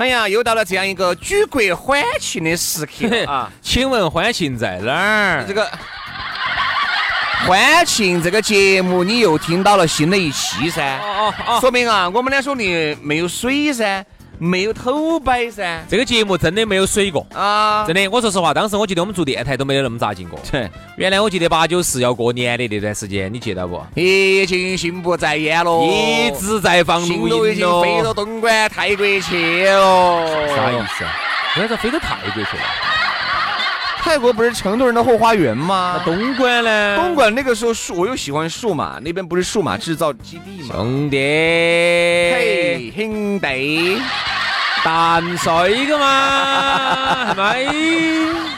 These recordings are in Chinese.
哎呀，又到了这样一个举国欢庆的时刻啊！请问欢庆在哪儿？这个欢庆这个节目，你又听到了新的一期噻。哦哦哦，说明啊，我们两兄弟没有水噻。没有偷摆噻，这个节目真的没有水过啊！真的，我说实话，当时我记得我们做电台都没有那么扎劲过。原来我记得八九四要过年的那段时间，你记得不？已经心不在焉了，一直在放录音已经飞到东莞泰国去了。啥意思啊？为啥飞到泰国去了？泰国不是成都人的后花园吗？东莞呢？东莞那个时候树，我又喜欢树嘛，那边不是数码制造基地吗？兄弟，嘿，兄弟。淡水的嘛，係咪？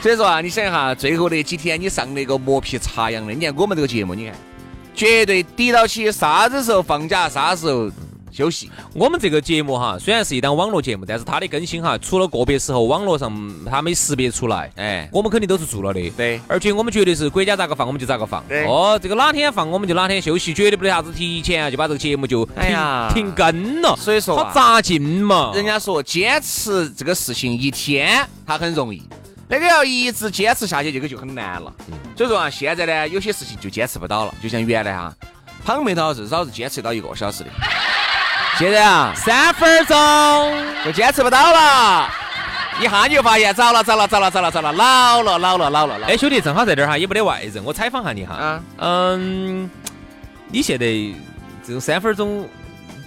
所以说啊，你想一下，最后那几天你上那个磨皮擦痒的，你看我们这个节目，你看绝对抵到起啥子时候放假，啥时候。休息。我们这个节目哈，虽然是一档网络节目，但是它的更新哈，除了个别时候网络上它没识别出来，哎，我们肯定都是做了的。对，而且我们绝对是国家咋个放我们就咋个放。对。哦，这个哪天放我们就哪天休息，绝对不得啥子提前啊就把这个节目就停停更了。所以说，好扎劲嘛。人家说坚持这个事情一天它很容易，那个要一直坚持下去这个就很难了。所以说啊，现在呢有些事情就坚持不到了，就像原来哈，胖妹头至少是坚持到一个小时的。现在啊，三分钟就坚持不到了，一下你就发现糟了，糟了，糟了，糟了，糟了，老了，老了，老了老。哎，兄弟，正好在这儿哈，也没得外人，我采访下你哈。啊，嗯，你现在这种三分钟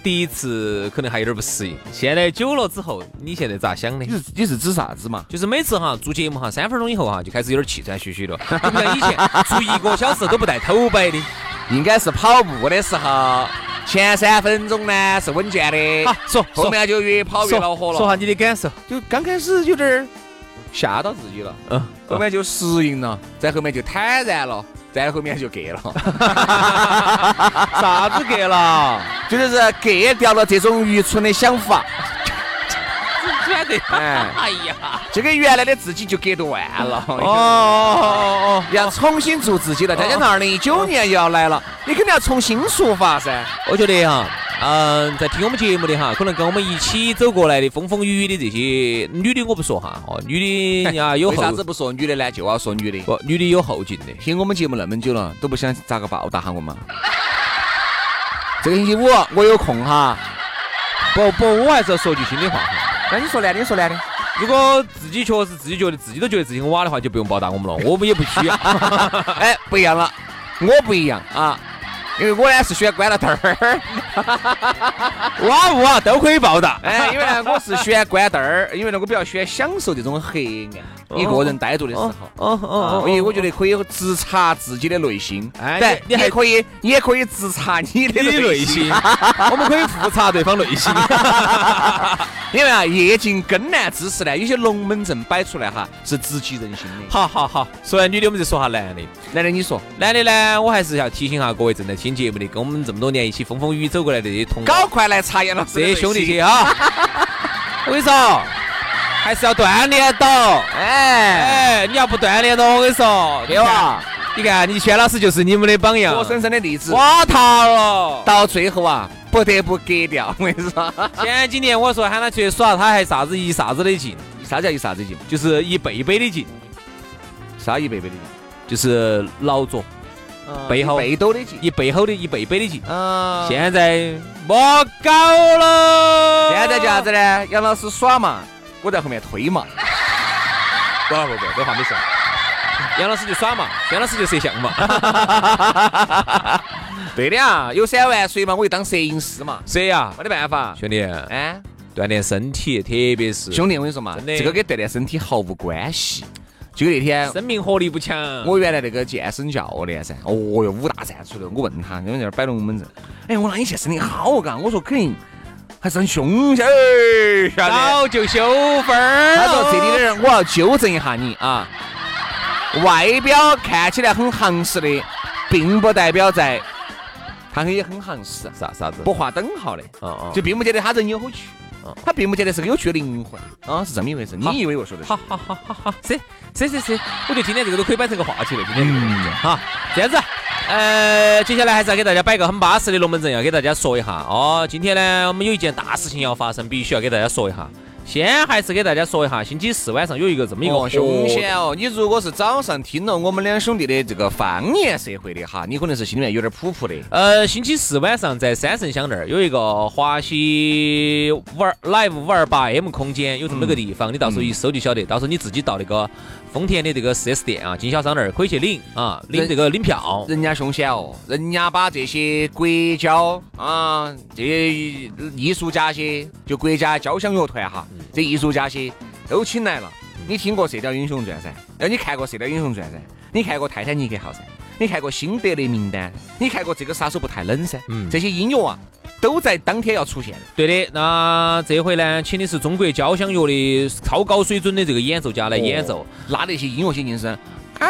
第一次可能还有点不适应，现在久了之后，你现在咋想的？你是你是指啥子嘛？就是每次哈做节目哈，三分钟以后哈就开始有点气喘吁吁了，就不像以前做一个小时都不带头摆的，应该是跑步的时候。前三分钟呢是稳健的，好说，后面就越跑越恼火了。说下你的感受，就刚开始有点吓到自己了，嗯，后面就适应了，在后面就坦然了，在后面就给了。啥子给了？就是给掉了这种愚蠢的想法。哎，哎呀，这个原来的自己就隔断了。哦哦哦哦，要重新做自己了。再加上二零一九年又要来了，你肯定要重新出发噻。我觉得哈，嗯，在听我们节目的哈，可能跟我们一起走过来的风风雨雨的这些女的，我不说哈，哦，女的呀 有后。为啥子不说女的呢？就要说女的。不，女的有后劲的。听我们节目那么久了，都不想咋个报答下我们？这个星期五我有空哈。不不，我还是要说句心里话哈。那你说难的，说难的。如果自己确实自己觉得自己都觉得自己很瓦的话，就不用报答我们了，我们也不需要。哎，不一样了，我不一样啊。因为我呢是喜欢关了灯儿，瓦屋啊都可以报答。哎，因为呢我是喜欢关灯儿，因为呢我比较喜欢享受这种黑暗，一个人呆着的时候。哦哦哦。所以我觉得可以直察自己的内心。哎，对，你还可以，你也可以直察你的内心。我们可以复查对方内心。因为啊，夜尽更难之时呢，有些龙门阵摆出来哈，是直击人心的。好好好，说完女的，我们就说下男的。男的你说，男的呢，我还是要提醒下各位正在听。节目的，跟我们这么多年一起风风雨雨走过来的这些同，搞快来查验了这些兄弟些啊！我跟你说，还是要锻炼到。哎哎，你要不锻炼的，我跟你说，对吧？你看，你轩老师就是你们的榜样，活生生的例子。瓦塌了，到最后啊，不得不割掉。我跟你说，前几年我说喊他去耍，他还啥子一啥子的劲？啥叫一啥子劲？就是一倍倍的劲。啥一倍倍的劲？就是劳作。背后背兜的劲，一背后的一倍倍的劲。嗯，现在莫搞了。现在叫啥子呢？杨老师耍嘛，我在后面推嘛。不不不，这话没说。杨老师就耍嘛，杨老师就摄像嘛。对的啊，有三万岁嘛，我就当摄影师嘛。谁呀？没得办法，兄弟，哎，锻炼身体，特别是兄弟，我跟你说嘛，这个跟锻炼身体毫无关系。就那天生命活力不强。我原来那个健身教练噻，哦哟，五大三粗的，我问他，你们在这儿摆龙门阵，哎，我说你现在身体好嘎，我说肯定还是很凶些？早就修分儿他说这里的人，我要纠正一下你啊，外表看起来很行实的，并不代表在，他也很行实，啥啥子？不划等号的，哦哦。就并不见得他人有好趣，他并不见得是个有趣的灵魂。啊，是这么一回事。你以为我说的？好好好好好，是是是是，我觉得今天这个都可以摆成个话题了。今天这个龙门阵哈，这样子，呃，接下来还是要给大家摆个很巴适的龙门阵，要给大家说一下哦。今天呢，我们有一件大事情要发生，必须要给大家说一下。先还是给大家说一下，星期四晚上有一个这么一个凶险哦！你如果是早上听了我们两兄弟的这个方言社会的哈，你可能是心里面有点普普的。呃，星期四晚上在三圣乡那儿有一个华西五二 Live 五二八 M 空间，有这么个地方，你到时候一搜就晓得。到时候你自己到那个丰田的这个 4S 店啊，经销商那儿可以去领啊，领这个领票。人家凶险哦，人家把这些国交啊，这些艺术家些，就国家交响乐团哈，这艺术家些都请来了。你听过《射雕英雄传》噻？那，你看过《射雕英雄传》噻？你看过《泰坦尼克号》噻？你看过《辛德勒名单》？你看过这个杀手不太冷噻？嗯这些音乐啊，都在当天要出现的。对的，那这回呢，请的是中国交响乐的超高水准的这个演奏家来演奏。拉，那那些音乐性是嚯，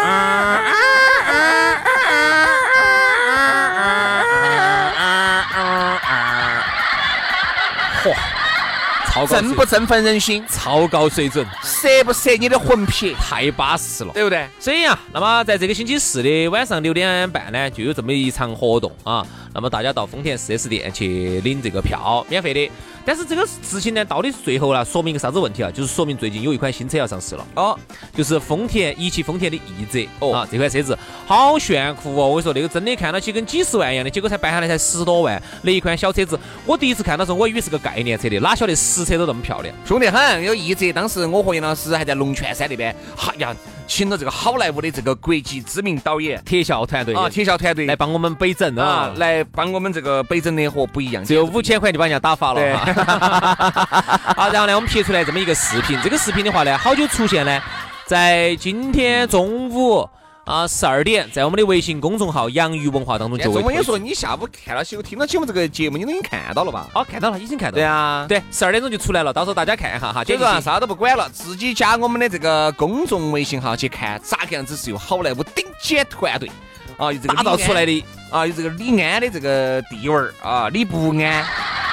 超振不振奋人心，超高水准，摄不摄你的魂魄，太巴适了。对不对？所以啊，那么在这个星期四的晚上六点半呢，就有这么一场活动啊。那么大家到丰田 4S 店去领这个票，免费的。但是这个事情呢，到底是最后呢，说明一个啥子问题啊？就是说明最近有一款新车要上市了，哦，就是丰田一汽丰田的奕泽哦啊，这款车子好炫酷哦！我跟你说，那个真的看到起跟几十万一样的，结果才办下来才十多万，那一款小车子，我第一次看到时候，我以为是个概念车的，哪晓得实车都那么漂亮。凶得很。有一折，当时我和杨老师还在龙泉山那边，哎呀，请了这个好莱坞的这个国际知名导演特效团队啊，特效团队来帮我们北整啊啊，，来帮我们这个北整的和不一样。只有五千块就把人家打发对了哈。好，然后呢，我们拍出来这么一个视频，这个视频的话呢，好久出现呢？在今天中午啊十二点，在我们的微信公众号“洋芋文化”当中就会。我跟你说，你下午看了起，听了起我们这个节目，你都已经看到了吧？哦，看到了，已经看到了。对啊，对，十二点钟就出来了，到时候大家看一下哈。所以说啊，点进去啥都不管了，自己加我们的这个公众微信号去看，咋个样子是由好莱坞顶尖团队啊，有这个打造出来的。啊，有这个李安的这个地位儿啊，李不安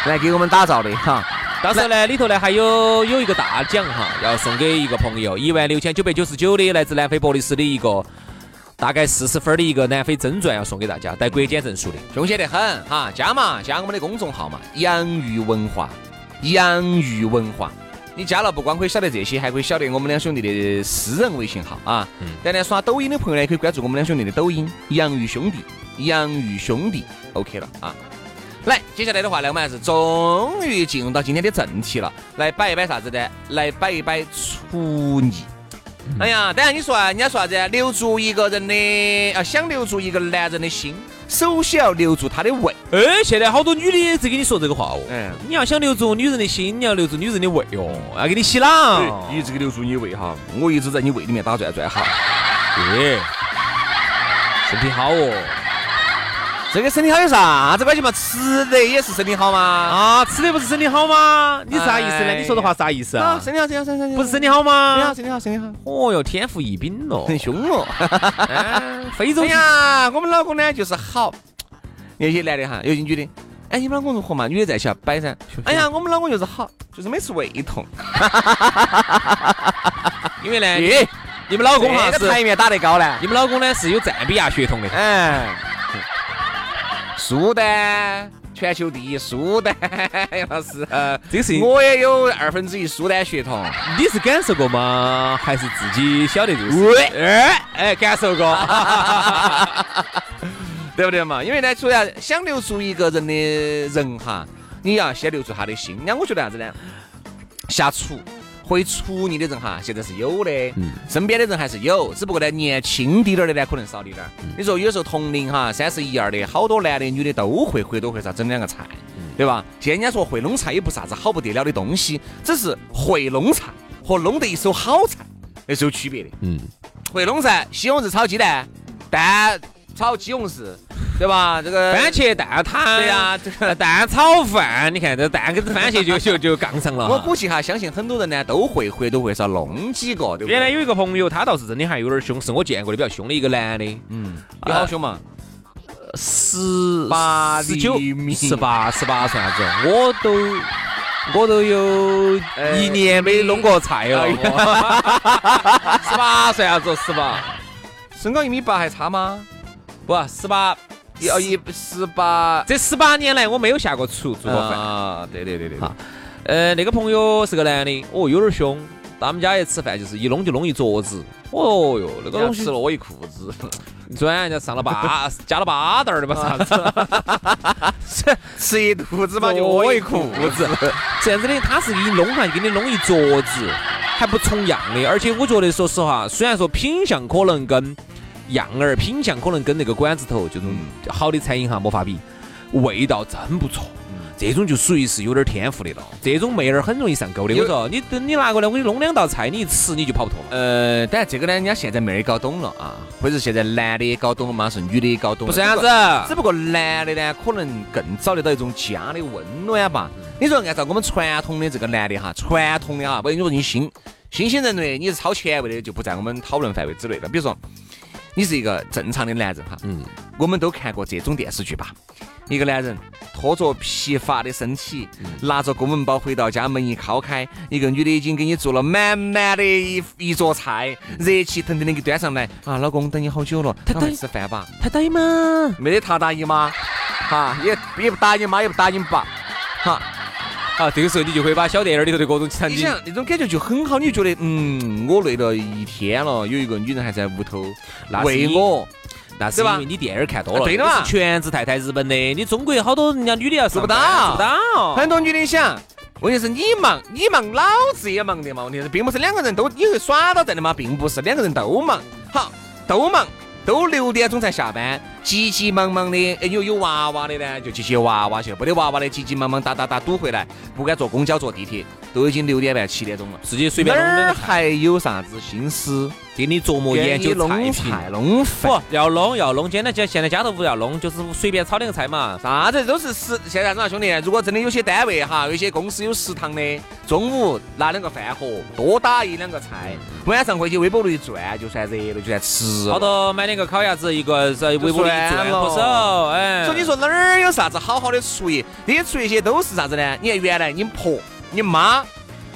来给我们打造的哈。到时候呢，里头呢还有有一个大奖哈，要送给一个朋友，一万六千九百九十九的来自南非博利斯的一个大概四十分的一个南非真传要送给大家，带国检证书的。凶险得很哈，加嘛，加我们的公众号嘛，洋芋文化，洋芋文化。你加了不光可以晓得这些，还可以晓得我们两兄弟的私人微信号啊。嗯当然，刷抖音的朋友呢，也可以关注我们两兄弟的抖音“洋芋兄弟”，洋芋兄弟，OK 了啊。来，接下来的话呢，我们还是终于进入到今天的正题了，来摆一摆啥子呢？来摆一摆厨艺。哎呀，当然你说啊，人家说啥子？留住一个人的啊，想留住一个男人的心，首先要留住他的胃。哎，现在好多女的在跟你说这个话哦。嗯你要想留住女人的心，你要留住女人的胃哦，要给你洗脑。一直给留住你胃哈，我一直在你胃里面打转转哈。对，身体好哦。这个身体好有啥子关系嘛？吃的也是身体好吗？啊，吃的不是身体好吗？你啥意思呢？哎你说的话啥意思啊，啊？身体好，身体好，身体好，不是身体好吗身体好，身体好，身体好，哦哟，天赋异禀咯。很 凶哦。哎 非洲哎呀，我们老公呢就是好，有些男的哈，有些女的，哎，你们老公如何嘛？女的在一起要摆噻。哎呀，我们老公就是好，就是每次胃痛。因为呢，哎，你们老公哈是，这个台面打得高呢。你们老公呢是有赞比亚血统的。哎，苏丹，全球第一苏丹，杨老师，呃这个事情我也有二分之一苏丹血统。你是感受过吗？还是自己晓得这个事？喂哎哎，感受过。对不对嘛？因为呢，主要想留住一个人的人哈，你要先留住他的心。那我觉得啥子呢？下厨会处你的人哈，现在是有的，嗯身边的人还是有，只不过呢，年轻滴点儿的呢，可能少滴点儿。你说有时候同龄哈，三十一二的好多男的女的都会或多或少整两个菜，对吧？现在人家说会弄菜也不啥子好不得了的东西，只是会弄菜和弄得一手好菜那是有区别的。嗯，会弄菜，西红柿炒鸡蛋，蛋炒西红柿。对吧？这个番茄蛋挞，对呀，这个蛋炒饭，你看这蛋跟番茄就 就就杠上了。我估计哈，相信很多人呢都会或多或少弄几个，对不对？原来有一个朋友，他倒是真的还有点凶，是我见过的比较凶的一个男的。嗯，有好凶嘛？十八、十九、十八、十八算啥子？我都我都有一年没弄过菜了。十八算啥子？十八，身高一米八还差吗？不，十八。要一十八，这十八年来我没有下过厨做过饭啊！对对对对，哈，呃，那个朋友是个男的，哦，有点凶。到我们家一吃饭，就是一弄就弄一桌子。哦哟，那个东西吃了我一裤子。昨晚人家上了八，加了八袋的嘛啥子？吃吃一肚子嘛，就我一裤子。这样子的，他是给你弄上，给你弄一桌子，还不重样的。而且我觉得，说实话，虽然说品相可能跟。样儿品相可能跟那个馆子头这种好的餐饮哈没法比，味道真不错。这种就属于是有点天赋的了。这种妹儿很容易上钩的。我说你等你拿过来，我给你弄两道菜，你一吃你就跑不脱。呃，但这个呢，人家现在妹儿搞懂了啊，或者现在男的也搞懂了嘛，是女的也搞懂了。不是这样子，只不过男的呢，可能更找得到一种家的温暖吧。你说按照我们传统的这个男的哈，传统的哈，不，你说你新新兴人类，你是超前卫的，就不在我们讨论范围之内了。比如说。你是一个正常的男人哈，嗯，我们都看过这种电视剧吧？一个男人拖着疲乏的身体，拿着公文包回到家，门一敲开，一个女的已经给你做了满满的一一桌菜，热气腾腾的给端上来啊！老公，等你好久了，他等吃饭吧？他答应吗？没得他答应吗？哈，也也不打你妈，也不打你爸，哈。啊，这个时候你就会把小电影里头的各种场景，你想那种感觉就很好，你就觉得嗯，我累了一天了，有一个女人还在屋头为我，那是因为你电影看多了，对的嘛，全职太太日本的，你中国好多人家女的要做不到，做不到，很多女的想，问题是你忙，你忙，老子也忙的嘛，问题是并不是两个人都你会耍到在的嘛，并不是两个人都忙，好，都忙。都六点钟才下班，急急忙忙的，哎，有有娃娃的呢，就去接娃娃去；没得娃娃的，急急忙忙打打打堵回来，不敢坐公交坐地铁，都已经六点半七点钟了，自己随便哪儿还有啥子心思？给你琢磨研究菜菜弄饭，要弄要弄，简单家现在家头不要弄，就是随便炒两个菜嘛。啥子都是食，现在啥兄弟？如果真的有些单位哈，有些公司有食堂的，中午拿两个饭盒，多打一两个菜，晚上回去微波炉一转，就算热了，就算吃。好多买两个烤鸭子，一个在微波炉一转脱手。哎，所以你说哪儿有啥子好好的厨艺？这些厨艺些都是啥子呢？你看原来你婆、你妈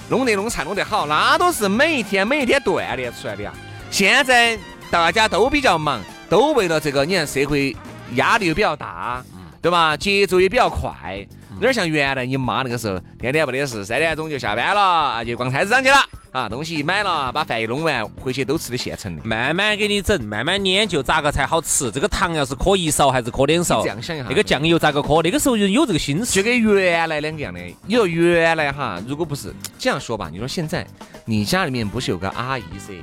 弄得弄菜弄得好，那都是每一天每一天锻炼出来的呀。现在大家都比较忙，都为了这个，你看社会压力又比较大，对吧？节奏也比较快，哪儿像原来你妈那个时候，天天不得事，三点钟就下班了，啊，就逛菜市场去了，啊，东西一买了，把饭一弄完，回去都吃的现成的，慢慢给你整，慢慢研究咋个才好吃，这个糖要是磕一勺还是磕两勺，这样想一下，那个酱油咋个磕？那个时候就有这个心思，就跟原来两个样的。你说原来哈，如果不是这样说吧，你说现在你家里面不是有个阿姨噻？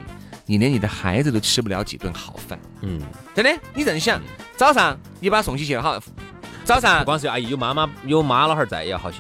你连你的孩子都吃不了几顿好饭，嗯，真的，你这样想，早上你把他送起去了好，早上不光是阿姨，有妈妈有妈老汉儿在也要好些。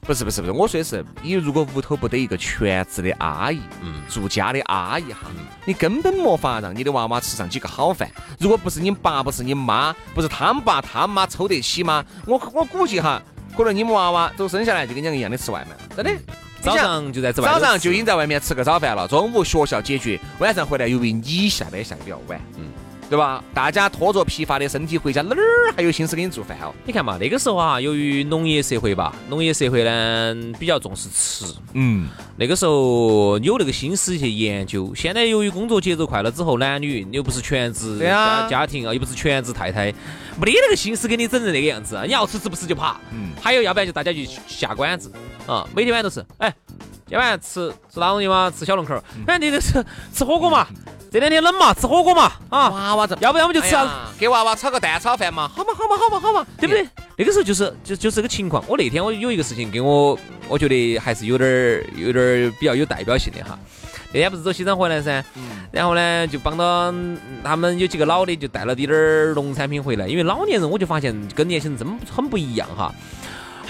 不是不是不是，我说的是，你如果屋头不得一个全职的阿姨，嗯，住家的阿姨哈，你根本没法让你的娃娃吃上几个好饭。如果不是你爸，不是你妈，不是他们爸他妈抽得起吗？我我估计哈，可能你们娃娃都生下来就跟你一样的吃外卖，真的。早上就在吃早上就已经在外面吃个早饭了，中午学校解决，晚上回来由于你下班下的比较晚，嗯，对吧？大家拖着疲乏的身体回家，哪儿还有心思给你做饭哦？你看嘛，那个时候啊，由于农业社会吧，农业社会呢比较重视吃，嗯，那个时候有那个心思去研究。现在由于工作节奏快了之后，男女又不是全职家家庭啊，又不是全职太太，没得那个心思给你整成那个样子。你要吃吃不吃就爬，嗯，还有要不然就大家就下馆子。啊，每天晚上都是，哎，今晚吃吃哪东西嘛？吃小龙口。反正你这是吃火锅嘛？这两天冷嘛，吃火锅嘛？啊，娃娃子，要不然我们就吃，给娃娃炒个蛋炒饭嘛？好嘛，好嘛，好嘛，好嘛，对不对？那个时候就是就就是这个情况。我那天我有一个事情给我，我觉得还是有点儿有点儿比较有代表性的哈。那天不是走西藏回来噻，然后呢就帮到他们有几个老的就带了点点儿农产品回来，因为老年人我就发现跟年轻人真很不一样哈。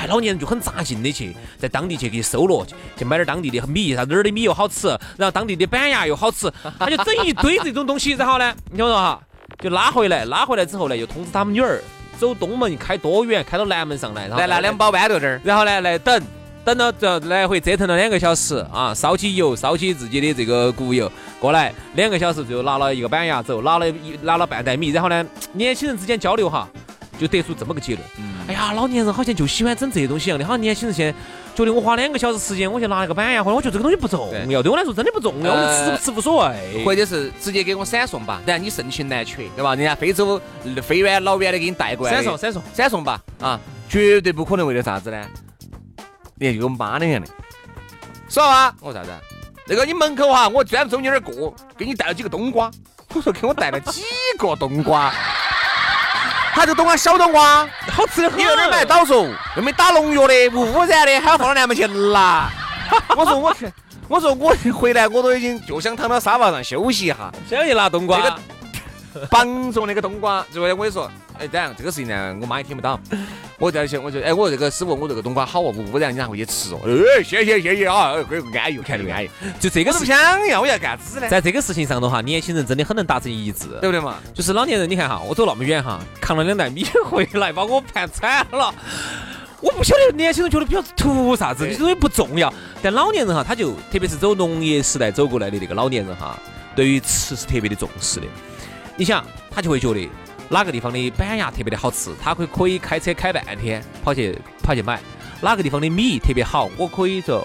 哎，老年人就很扎劲的去在当地去给收罗，去买点当地的米，啥哪儿的米又好吃，然后当地的板牙又好吃，他就整一堆这种东西，然后呢，你听我说哈，就拉回来，拉回来之后呢，又通知他们女儿走东门开多远，开到南门上来，然后来拿两包豌豆汁儿，然后呢来等，等到这来回折腾了两个小时啊，烧起油，烧起自己的这个谷油过来，两个小时最后拿了一个板牙走，拿了一拿了半袋米，然后呢，年轻人之间交流哈。就得出这么个结论。哎呀，老年人好像就喜欢整这些东西一样的。好像年轻人现在觉得我花两个小时时间，我去拿一个板呀，或者，我觉得这个东西不重要，对我来说真的不重要。我吃不吃无所谓，或者是直接给我闪送吧。然后你盛情难却，对吧？人家非洲飞远老远的给你带过来，闪送闪送闪送吧。啊，绝对不可能为了啥子呢？你看就跟妈那样的。说啊，我说啥子？那个你门口哈，我专门从你那儿过，给你带了几个冬瓜。我说给我带了几个冬瓜。他就冬瓜小冬瓜，好吃的很。你有点买到说，又没打农药的，无污染的，还要放到南门去拿。我说我去，我说我回来我都已经就想躺到沙发上休息一下，想去拿冬瓜。绑着那个冬瓜，最后我跟你说，哎，这样这个事情呢，我妈也听不到。我在想，我就哎，我这个师傅，我这个冬瓜好哦，不污染，你拿回去吃哦。哎，谢谢谢谢啊，这个安逸，看这个安逸。就这个是不想要，我要干子呢？在这个事情上头哈，年轻人真的很能达成一致，对不对嘛？就是老年人，你看哈，我走那么远哈，扛了两袋米回来，把我盘惨了。我不晓得年轻人觉得比较图啥子，这东西不重要。但老年人哈，他就特别是走农业时代走过来的那个老年人哈，对于吃是特别的重视的。你想，他就会觉得哪个地方的板鸭特别的好吃，他可以可以开车开半天跑去跑去买。哪个地方的米特别好，我可以说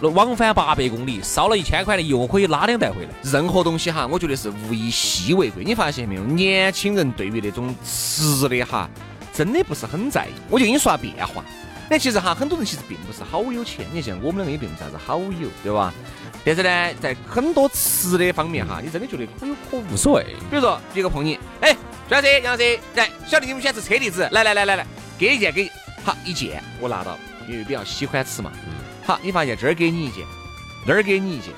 往返八百公里，烧了一千块的油，我可以拉两袋回来。任何东西哈，我觉得是物以稀为贵。你发现没有？年轻人对于那种吃的哈，真的不是很在意。我就给你说下变化。那其实哈，很多人其实并不是好有钱。你像我们两个也并不是啥子好友，对吧？但是呢，在很多吃的方面哈，你真的觉得可有可无，所谓。比如说，别个碰你，哎，老师，杨老师，来，晓得你们喜欢吃车厘子，来来来来来，给一件给，好一件我拿到，因为比较喜欢吃嘛。好，你发现这儿给你一件，那儿给你一件，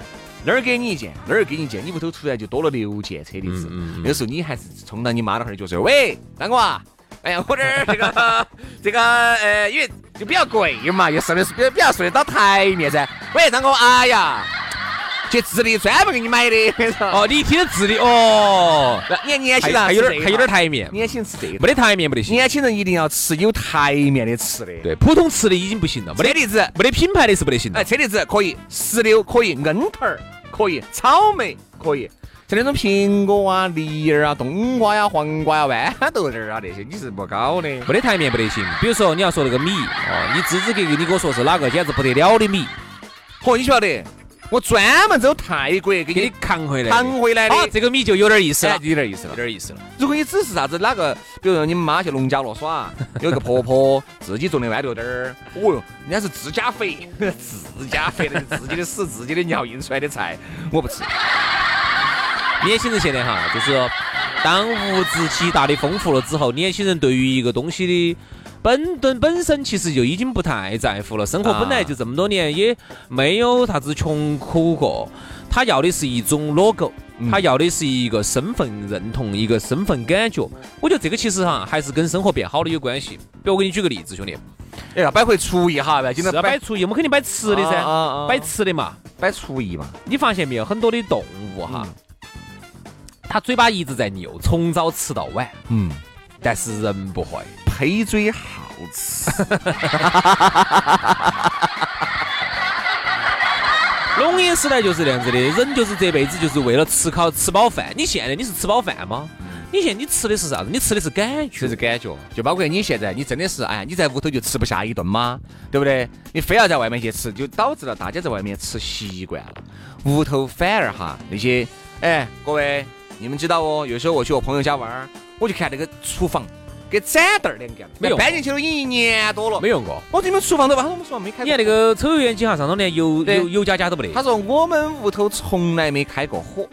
那儿给你一件，那儿给你一件，你屋头突然就多了六件车厘子。那个时候你还是冲到你妈那儿就说，喂，张哥啊，哎呀，我这儿这个 这个呃，因为就比较贵嘛，又顺的是比比较顺得到台面噻。喂，张哥，哎呀。去智利专门给你买的，哦，你听智利哦，你年轻人还有点还有点台面，年轻人吃这个没得台面不得行，年轻人一定要吃有台面的吃的，对，普通吃的已经不行了，没得栗子，没得品牌的是不得行的，哎，车厘子可以，石榴可以，樱桃儿可以，草莓可以，像那种苹果啊、梨儿啊、冬瓜呀、黄瓜呀、豌豆仁儿啊那些，你是不搞的，没得台面不得行。比如说你要说那个米哦，你支支格格你给我说是哪个简直不得了的米，嚯，你晓得？我专门走泰国给你扛回来，扛回来的，这个米就有点意思了，有点意思了，有点意思了。如果你只是啥子？哪个，比如说你们妈去农家乐耍，有一个婆婆自己种的豌豆豆儿，哦哟，人家是自家肥，自家肥的，自己的屎、自己的尿印出来的菜，我不吃。年轻人现在哈，就是当物质极大的丰富了之后，年轻人对于一个东西的。本本本身其实就已经不太在乎了，生活本来就这么多年，也没有啥子穷苦过。他要的是一种 logo，他要的是一个身份认同，一个身份感觉。我觉得这个其实哈，还是跟生活变好了有关系。比如我给你举个例子，兄弟，哎呀，摆回厨艺哈，今天摆厨艺，我们肯定摆吃的噻，摆吃的嘛，摆厨艺嘛。你发现没有，很多的动物哈，它嘴巴一直在扭，从早吃到晚，嗯，但是人不会。黑嘴好吃，农业时代就是这样子的，人就是这辈子就是为了吃烤吃饱饭。你现在你是吃饱饭吗？你现在你吃的是啥子？你吃的是感觉，是感觉。就包括你现在，你真的是哎，你在屋头就吃不下一顿吗？对不对？你非要在外面去吃，就导致了大家在外面吃习惯了，屋头反而哈那些哎，各位你们知道哦，有时候我去我朋友家玩儿，我就看那个厨房。跟展凳儿两个，没用，搬进去都已经一年多了，没用过。我这边厨房都把我们厨房没开。你看那个抽油烟机哈，上头连油油油加加都不得。他说我们屋头从来没开过火。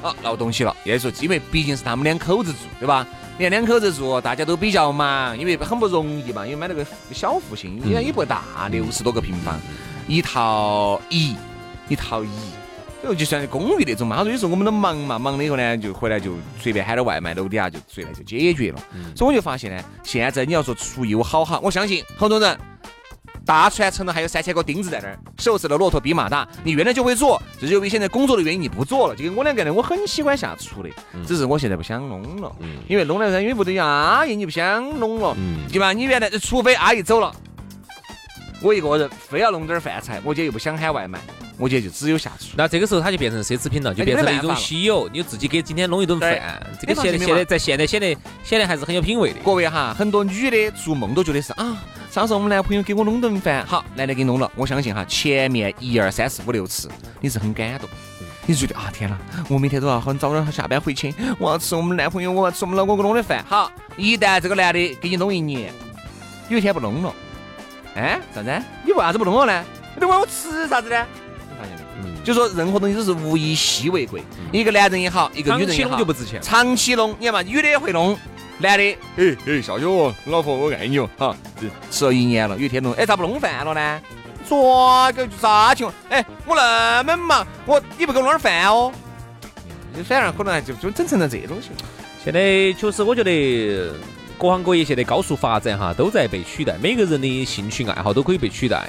啊，闹东西了。也说因为毕竟是他们两口子住，对吧？你看两口子住，大家都比较忙，因为很不容易嘛，因为买了个小户型，也也不大，六十多个平方，一套一，一套一。就就算公寓那种嘛，他说有时候我们都忙嘛，忙了以后呢，就回来就随便喊点外卖，楼底下就随便就解决了。所以我就发现呢，现在你要说出游好哈，我相信很多人大船沉了还有三千个钉子在那儿，瘦死的骆驼比马大。你原来就会做，这就因为现在工作的原因你不做了。就跟我两个人，我很喜欢下厨的，只是我现在不想弄了，因为弄了噻，因为屋头有阿姨，你不想弄了，对吧？你原来除非阿姨走了，我一个人非要弄点饭菜，我姐又不想喊外卖。我觉得就只有下厨，那这个时候它就变成奢侈品了，就变成了一种稀有。你自己给今天弄一顿饭，这个显得现在在现在显得显得还是很有品味的。各位哈，很多女的做梦都觉得是啊，上次我们男朋友给我弄顿饭，好，男的给你弄了。我相信哈，前面一二三四五六次，你是很感动，你觉得啊，天哪，我每天都要很早点下班回去，我要吃我们男朋友，我要吃我们老公给我弄的饭。好，一旦这个男的给你弄一年，有一天不弄了，哎，啥子？你为啥子不弄了呢？你问我吃啥子呢？就说任何东西都是物以稀为贵，一个男人也好，一个女人也好，就不值钱。长期弄，你看嘛，女的也会弄，男的，哎哎，笑笑，老婆我爱你哦，哈，吃了一年了，有一天弄，哎，咋不弄饭了呢？抓个啥情况？哎，我那么忙，我你不给我弄点饭哦？反而可能就就整成了这种情况。现在确实，我觉得各行各业现在高速发展哈，都在被取代，每个人的兴趣爱好都可以被取代。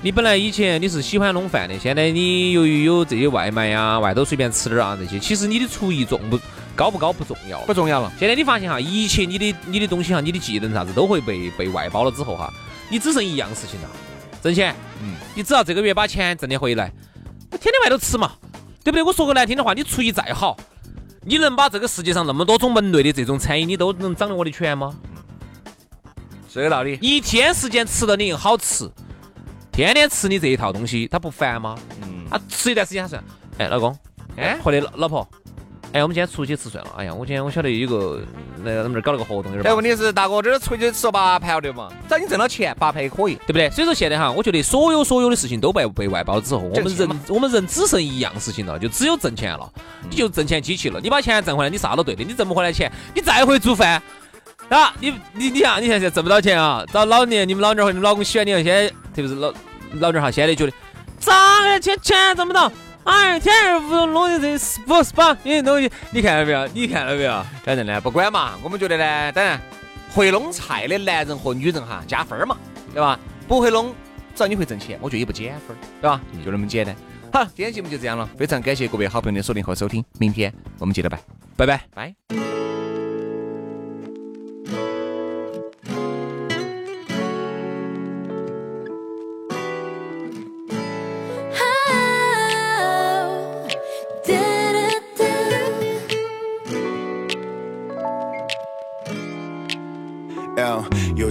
你本来以前你是喜欢弄饭的，现在你由于有这些外卖呀，外头随便吃点啊这些，其实你的厨艺重不高不高不重要，不重要了。现在你发现哈，一切你的你的东西哈，你的技能啥子都会被被外包了之后哈，你只剩一样事情了，挣钱。嗯，你只要这个月把钱挣得回来，天天外头吃嘛，对不对？我说个难听的话，你厨艺再好，你能把这个世界上那么多种门类的这种餐饮，你都能掌握的全吗？这个道理。一天时间吃到你好吃。天天吃你这一套东西，他不烦吗？嗯，他吃一段时间他算，哎，老公，哎，或者老老婆，哎，我们今天出去吃算了。哎呀，我今天我晓得有个那个我们这儿搞了个活动，有点。但问题是，大哥这儿出去吃八盘对嘛？只要你挣到钱，八盘也可以，对不对？所以说现在哈，我觉得所有所有的事情都被被外包之后，我们人我们人只剩一样事情了，就只有挣钱了。你就挣钱机器了，你把钱挣回来，你啥都对的。你挣不回来钱，你再会做饭啊？你你你啊，你现在挣不到钱啊？到老年，你们老娘和你们老公喜欢你，现在特别是老。老点哈，现在觉得咋个钱钱挣不到？哎，天天屋头弄的这不是把你东西，你看到没有？你看到没有？反正呢，不管嘛，我们觉得呢，当然会弄菜的男人和女人哈加分嘛，对吧？不会弄，只要你会挣钱，我觉得也不减分，对吧？就那么简单。好，今天节目就这样了，非常感谢各位好朋友的锁定和收听，明天我们接着拜，拜拜拜。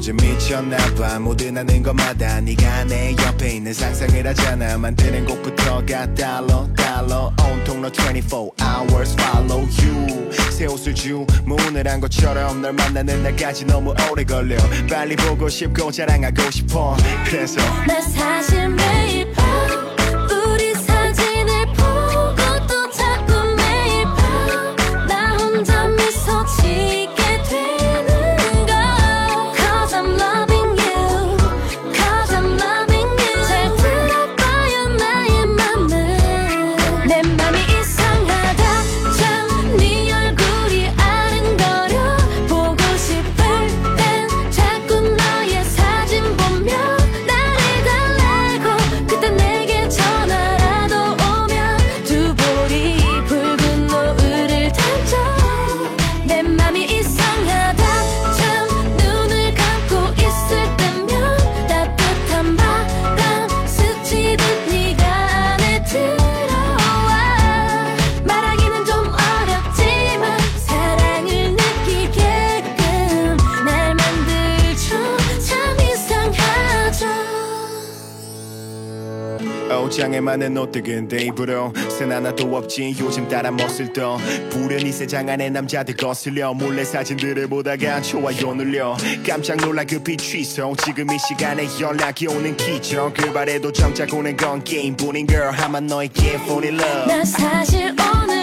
요즘 미쳤나봐 모든 하는 것마다 네가 내 옆에 있는 상상을 하잖아 만드는 곡부터가 달러 달러 온통로24 hours follow you. 새 옷을 주문을 한 것처럼 널 만나는 날까지 너무 오래 걸려. 빨리 보고 싶고 자랑하고 싶어. 그래서 나 사실 매일 옷들 근데 입으로 쓴 하나도 없지 요즘 따라 멋을 떠. 부련히 세장 안에 남자들 거슬려. 몰래 사진들을 보다가 좋아요 눌려. 깜짝 놀라 급히 취소 지금 이 시간에 연락이 오는 기적. 그 발에도 정작 오는 건 게임뿐인 girl. 아마 너에게 fall in love. 나 사실 오늘